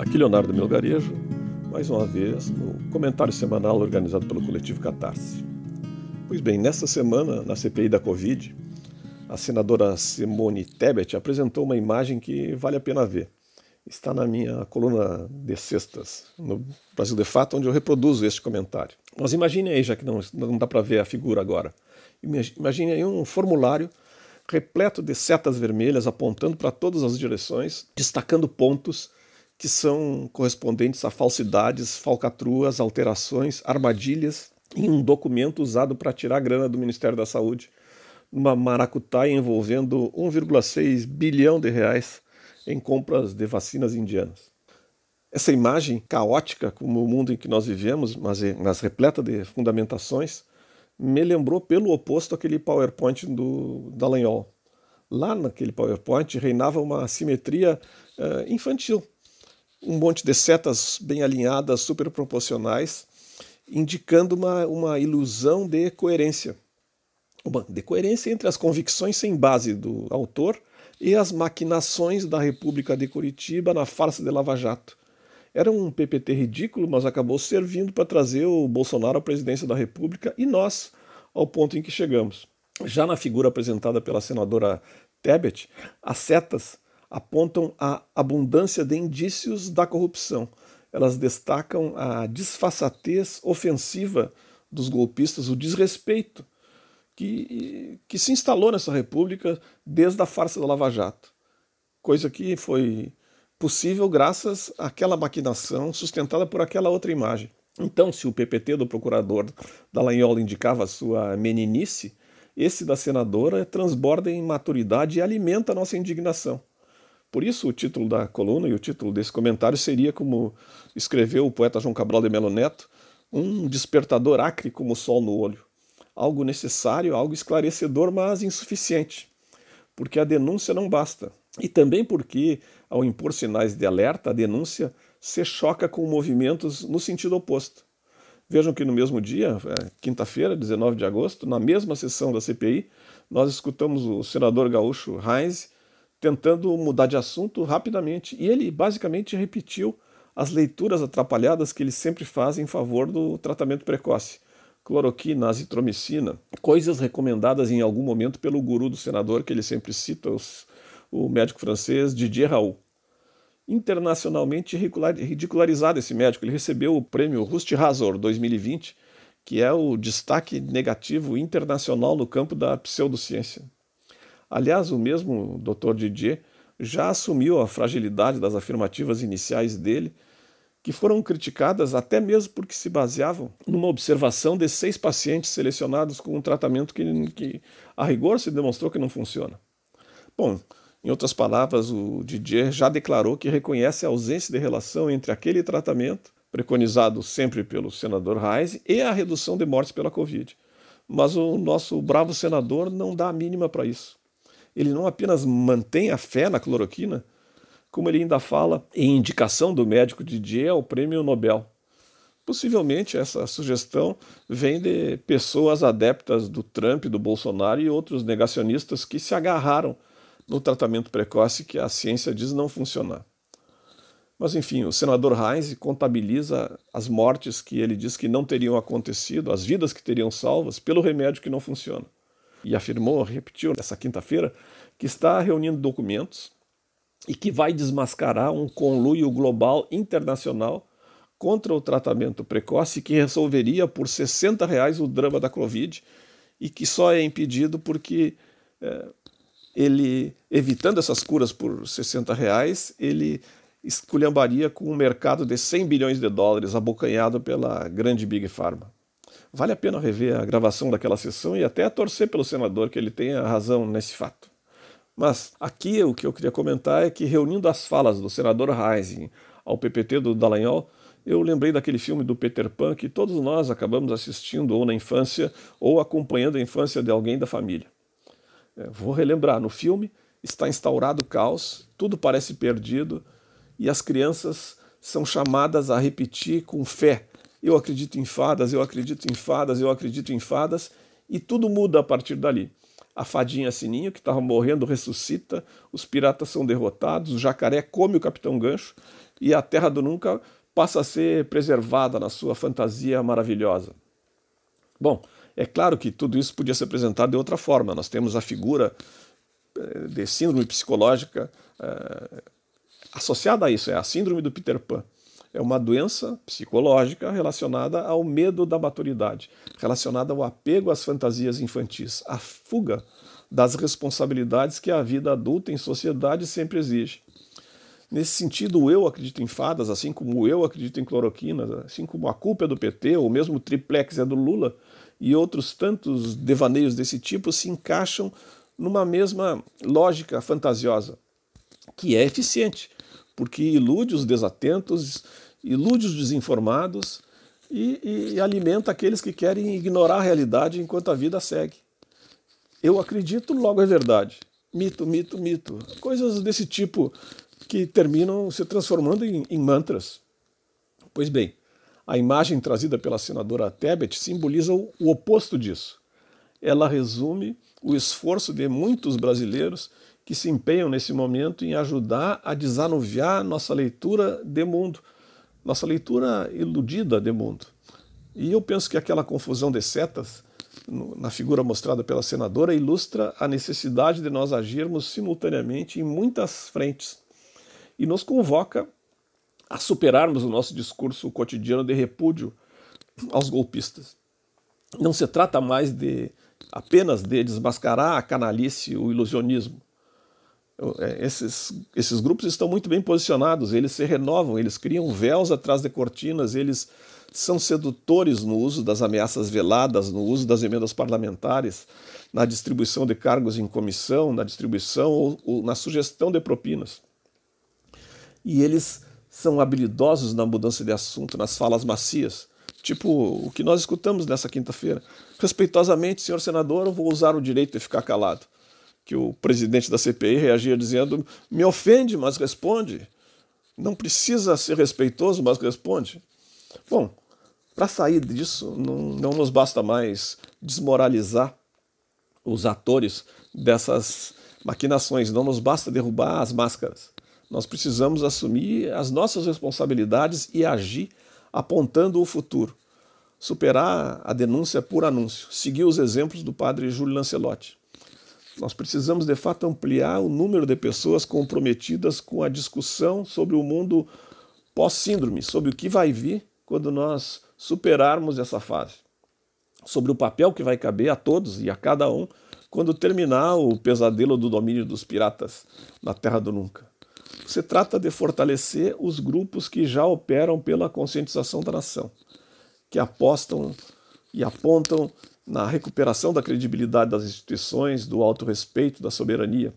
Aqui Leonardo Melgarejo, mais uma vez, no comentário semanal organizado pelo coletivo Catarse. Pois bem, nesta semana, na CPI da Covid, a senadora Simone Tebet apresentou uma imagem que vale a pena ver. Está na minha coluna de sextas, no Brasil de Fato, onde eu reproduzo este comentário. Mas imagine aí, já que não, não dá para ver a figura agora, imagine aí um formulário repleto de setas vermelhas apontando para todas as direções, destacando pontos que são correspondentes a falsidades, falcatruas, alterações, armadilhas em um documento usado para tirar a grana do Ministério da Saúde, numa maracutaia envolvendo 1,6 bilhão de reais em compras de vacinas indianas. Essa imagem caótica, como o mundo em que nós vivemos, mas, mas repleta de fundamentações, me lembrou pelo oposto aquele PowerPoint do Dallagnol. Lá naquele PowerPoint reinava uma simetria uh, infantil, um monte de setas bem alinhadas, super proporcionais, indicando uma, uma ilusão de coerência. Uma, de coerência entre as convicções sem base do autor e as maquinações da República de Curitiba na farsa de Lava Jato. Era um PPT ridículo, mas acabou servindo para trazer o Bolsonaro à presidência da República e nós ao ponto em que chegamos. Já na figura apresentada pela senadora Tebet, as setas apontam a abundância de indícios da corrupção. Elas destacam a disfarçatez ofensiva dos golpistas, o desrespeito que, que se instalou nessa república desde a farsa da Lava Jato. Coisa que foi possível graças àquela maquinação sustentada por aquela outra imagem. Então, se o PPT do procurador Dallagnol indicava sua meninice, esse da senadora transborda em maturidade e alimenta nossa indignação. Por isso, o título da coluna e o título desse comentário seria, como escreveu o poeta João Cabral de Melo Neto, um despertador acre como o sol no olho. Algo necessário, algo esclarecedor, mas insuficiente. Porque a denúncia não basta. E também porque, ao impor sinais de alerta, a denúncia se choca com movimentos no sentido oposto. Vejam que no mesmo dia, é, quinta-feira, 19 de agosto, na mesma sessão da CPI, nós escutamos o senador gaúcho Heinz tentando mudar de assunto rapidamente. E ele basicamente repetiu as leituras atrapalhadas que ele sempre faz em favor do tratamento precoce. Cloroquina, azitromicina, coisas recomendadas em algum momento pelo guru do senador, que ele sempre cita, os, o médico francês Didier Raoult. Internacionalmente ridicularizado esse médico, ele recebeu o prêmio Rust Razor 2020, que é o destaque negativo internacional no campo da pseudociência. Aliás, o mesmo Dr. Didier já assumiu a fragilidade das afirmativas iniciais dele, que foram criticadas até mesmo porque se baseavam numa observação de seis pacientes selecionados com um tratamento que, que a rigor, se demonstrou que não funciona. Bom, em outras palavras, o Didier já declarou que reconhece a ausência de relação entre aquele tratamento, preconizado sempre pelo senador Reis, e a redução de mortes pela Covid. Mas o nosso bravo senador não dá a mínima para isso ele não apenas mantém a fé na cloroquina, como ele ainda fala em indicação do médico Didier ao prêmio Nobel. Possivelmente essa sugestão vem de pessoas adeptas do Trump, do Bolsonaro e outros negacionistas que se agarraram no tratamento precoce que a ciência diz não funcionar. Mas enfim, o senador Heinz contabiliza as mortes que ele diz que não teriam acontecido, as vidas que teriam salvas, pelo remédio que não funciona e afirmou, repetiu nessa quinta-feira, que está reunindo documentos e que vai desmascarar um conluio global internacional contra o tratamento precoce que resolveria por 60 reais o drama da Covid e que só é impedido porque é, ele, evitando essas curas por 60 reais, ele esculhambaria com um mercado de 100 bilhões de dólares abocanhado pela grande Big Pharma. Vale a pena rever a gravação daquela sessão e até torcer pelo senador que ele tenha razão nesse fato. Mas aqui o que eu queria comentar é que, reunindo as falas do senador Heising ao PPT do Dallagnol, eu lembrei daquele filme do Peter Pan que todos nós acabamos assistindo ou na infância ou acompanhando a infância de alguém da família. É, vou relembrar: no filme está instaurado o caos, tudo parece perdido e as crianças são chamadas a repetir com fé eu acredito em fadas, eu acredito em fadas, eu acredito em fadas, e tudo muda a partir dali. A fadinha Sininho, que estava morrendo, ressuscita, os piratas são derrotados, o jacaré come o Capitão Gancho, e a Terra do Nunca passa a ser preservada na sua fantasia maravilhosa. Bom, é claro que tudo isso podia ser apresentado de outra forma. Nós temos a figura eh, de síndrome psicológica é, associada a isso, é a síndrome do Peter Pan. É uma doença psicológica relacionada ao medo da maturidade, relacionada ao apego às fantasias infantis, à fuga das responsabilidades que a vida adulta em sociedade sempre exige. Nesse sentido, o eu acredita em fadas, assim como eu acredita em cloroquina, assim como a culpa é do PT, ou mesmo o triplex é do Lula, e outros tantos devaneios desse tipo se encaixam numa mesma lógica fantasiosa, que é eficiente, porque ilude os desatentos, ilude os desinformados e, e alimenta aqueles que querem ignorar a realidade enquanto a vida segue. Eu acredito, logo é verdade. Mito, mito, mito. Coisas desse tipo que terminam se transformando em, em mantras. Pois bem, a imagem trazida pela senadora Tebet simboliza o, o oposto disso. Ela resume o esforço de muitos brasileiros que se empenham nesse momento em ajudar a desanuviar nossa leitura de mundo, nossa leitura iludida de mundo. E eu penso que aquela confusão de setas na figura mostrada pela senadora ilustra a necessidade de nós agirmos simultaneamente em muitas frentes e nos convoca a superarmos o nosso discurso cotidiano de repúdio aos golpistas. Não se trata mais de apenas de desmascarar a canalice, o ilusionismo. É, esses, esses grupos estão muito bem posicionados, eles se renovam, eles criam véus atrás de cortinas, eles são sedutores no uso das ameaças veladas, no uso das emendas parlamentares, na distribuição de cargos em comissão, na distribuição ou, ou na sugestão de propinas. E eles são habilidosos na mudança de assunto, nas falas macias, tipo o que nós escutamos nessa quinta-feira. Respeitosamente, senhor senador, vou usar o direito de ficar calado que o presidente da CPI reagia dizendo: me ofende, mas responde. Não precisa ser respeitoso, mas responde. Bom, para sair disso, não, não nos basta mais desmoralizar os atores dessas maquinações, não nos basta derrubar as máscaras. Nós precisamos assumir as nossas responsabilidades e agir apontando o futuro. Superar a denúncia por anúncio, seguir os exemplos do padre Júlio Lancelotti. Nós precisamos, de fato, ampliar o número de pessoas comprometidas com a discussão sobre o mundo pós-síndrome, sobre o que vai vir quando nós superarmos essa fase, sobre o papel que vai caber a todos e a cada um quando terminar o pesadelo do domínio dos piratas na Terra do Nunca. Se trata de fortalecer os grupos que já operam pela conscientização da nação, que apostam e apontam na recuperação da credibilidade das instituições, do autorrespeito, da soberania.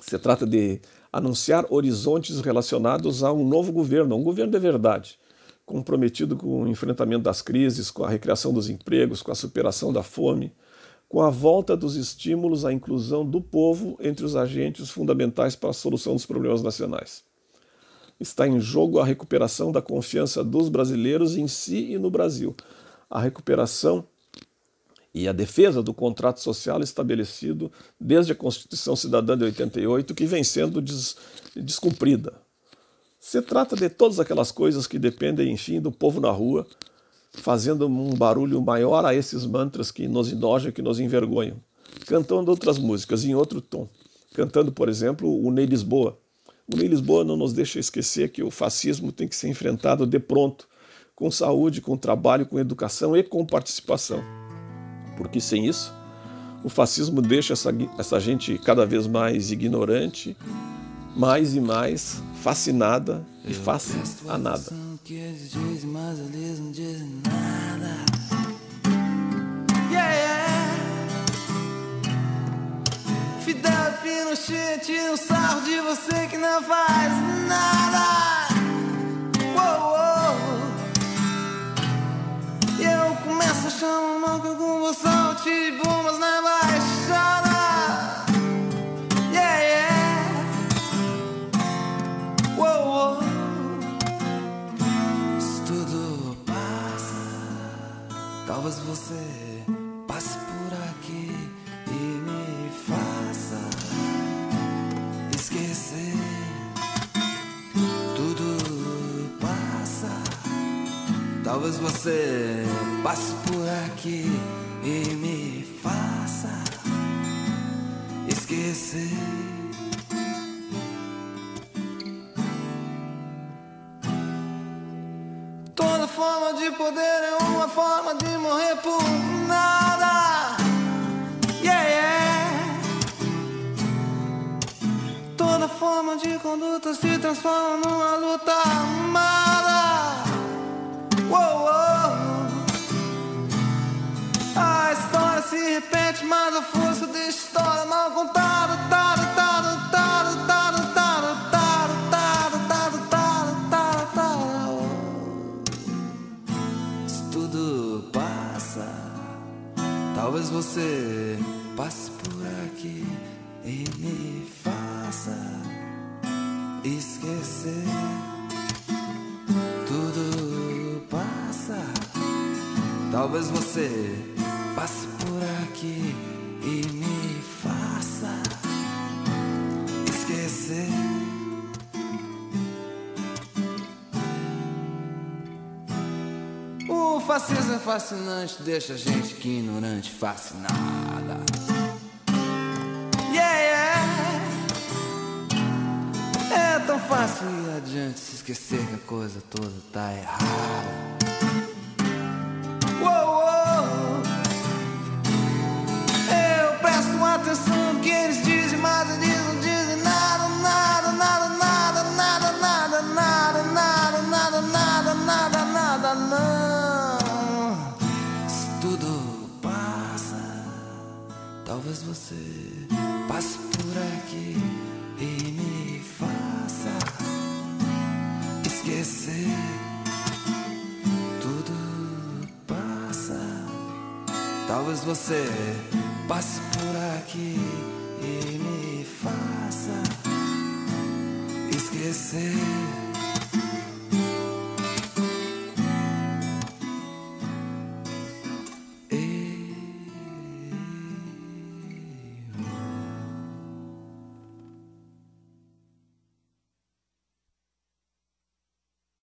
Se trata de anunciar horizontes relacionados a um novo governo, um governo de verdade, comprometido com o enfrentamento das crises, com a recriação dos empregos, com a superação da fome, com a volta dos estímulos à inclusão do povo entre os agentes fundamentais para a solução dos problemas nacionais. Está em jogo a recuperação da confiança dos brasileiros em si e no Brasil, a recuperação e a defesa do contrato social estabelecido desde a Constituição Cidadã de 88, que vem sendo des descumprida. Se trata de todas aquelas coisas que dependem, enfim, do povo na rua, fazendo um barulho maior a esses mantras que nos enojam, que nos envergonham, cantando outras músicas em outro tom, cantando, por exemplo, o Ney Lisboa. O Ney Lisboa não nos deixa esquecer que o fascismo tem que ser enfrentado de pronto, com saúde, com trabalho, com educação e com participação porque sem isso o fascismo deixa essa, essa gente cada vez mais ignorante, mais e mais fascinada e fácil a nada. Fidel Pinochet tira um sarro de você que não faz nada. A chamar com você, te bombas na baixada. Yeah, yeah. Uou, uou. Isso tudo passa. Talvez você passe por aqui e me faça esquecer tudo Talvez você passe por aqui e me faça esquecer. Toda forma de poder é uma forma de morrer por nada. Yeah, yeah. Toda forma de conduta se transforma numa luta amada. Mas a força da história mal contada. Tada, tada, tada, tada, tada, tada, tada, tada, tada, tada, tada. Se tudo passa, talvez você passe por aqui e me faça esquecer. Tudo passa, talvez você passe por aqui e me faça esquecer. O fascismo é fascinante, deixa a gente ignorante, fascinada. Yeah, yeah. É tão fácil ir adiante se esquecer que a coisa toda tá errada. Atenção que eles dizem, mas eles não dizem nada, nada, nada, nada, nada, nada, nada, nada, nada, nada, nada, nada, não. Se tudo passa, talvez você passe por aqui e me faça esquecer. Talvez você passe por aqui e me faça esquecer.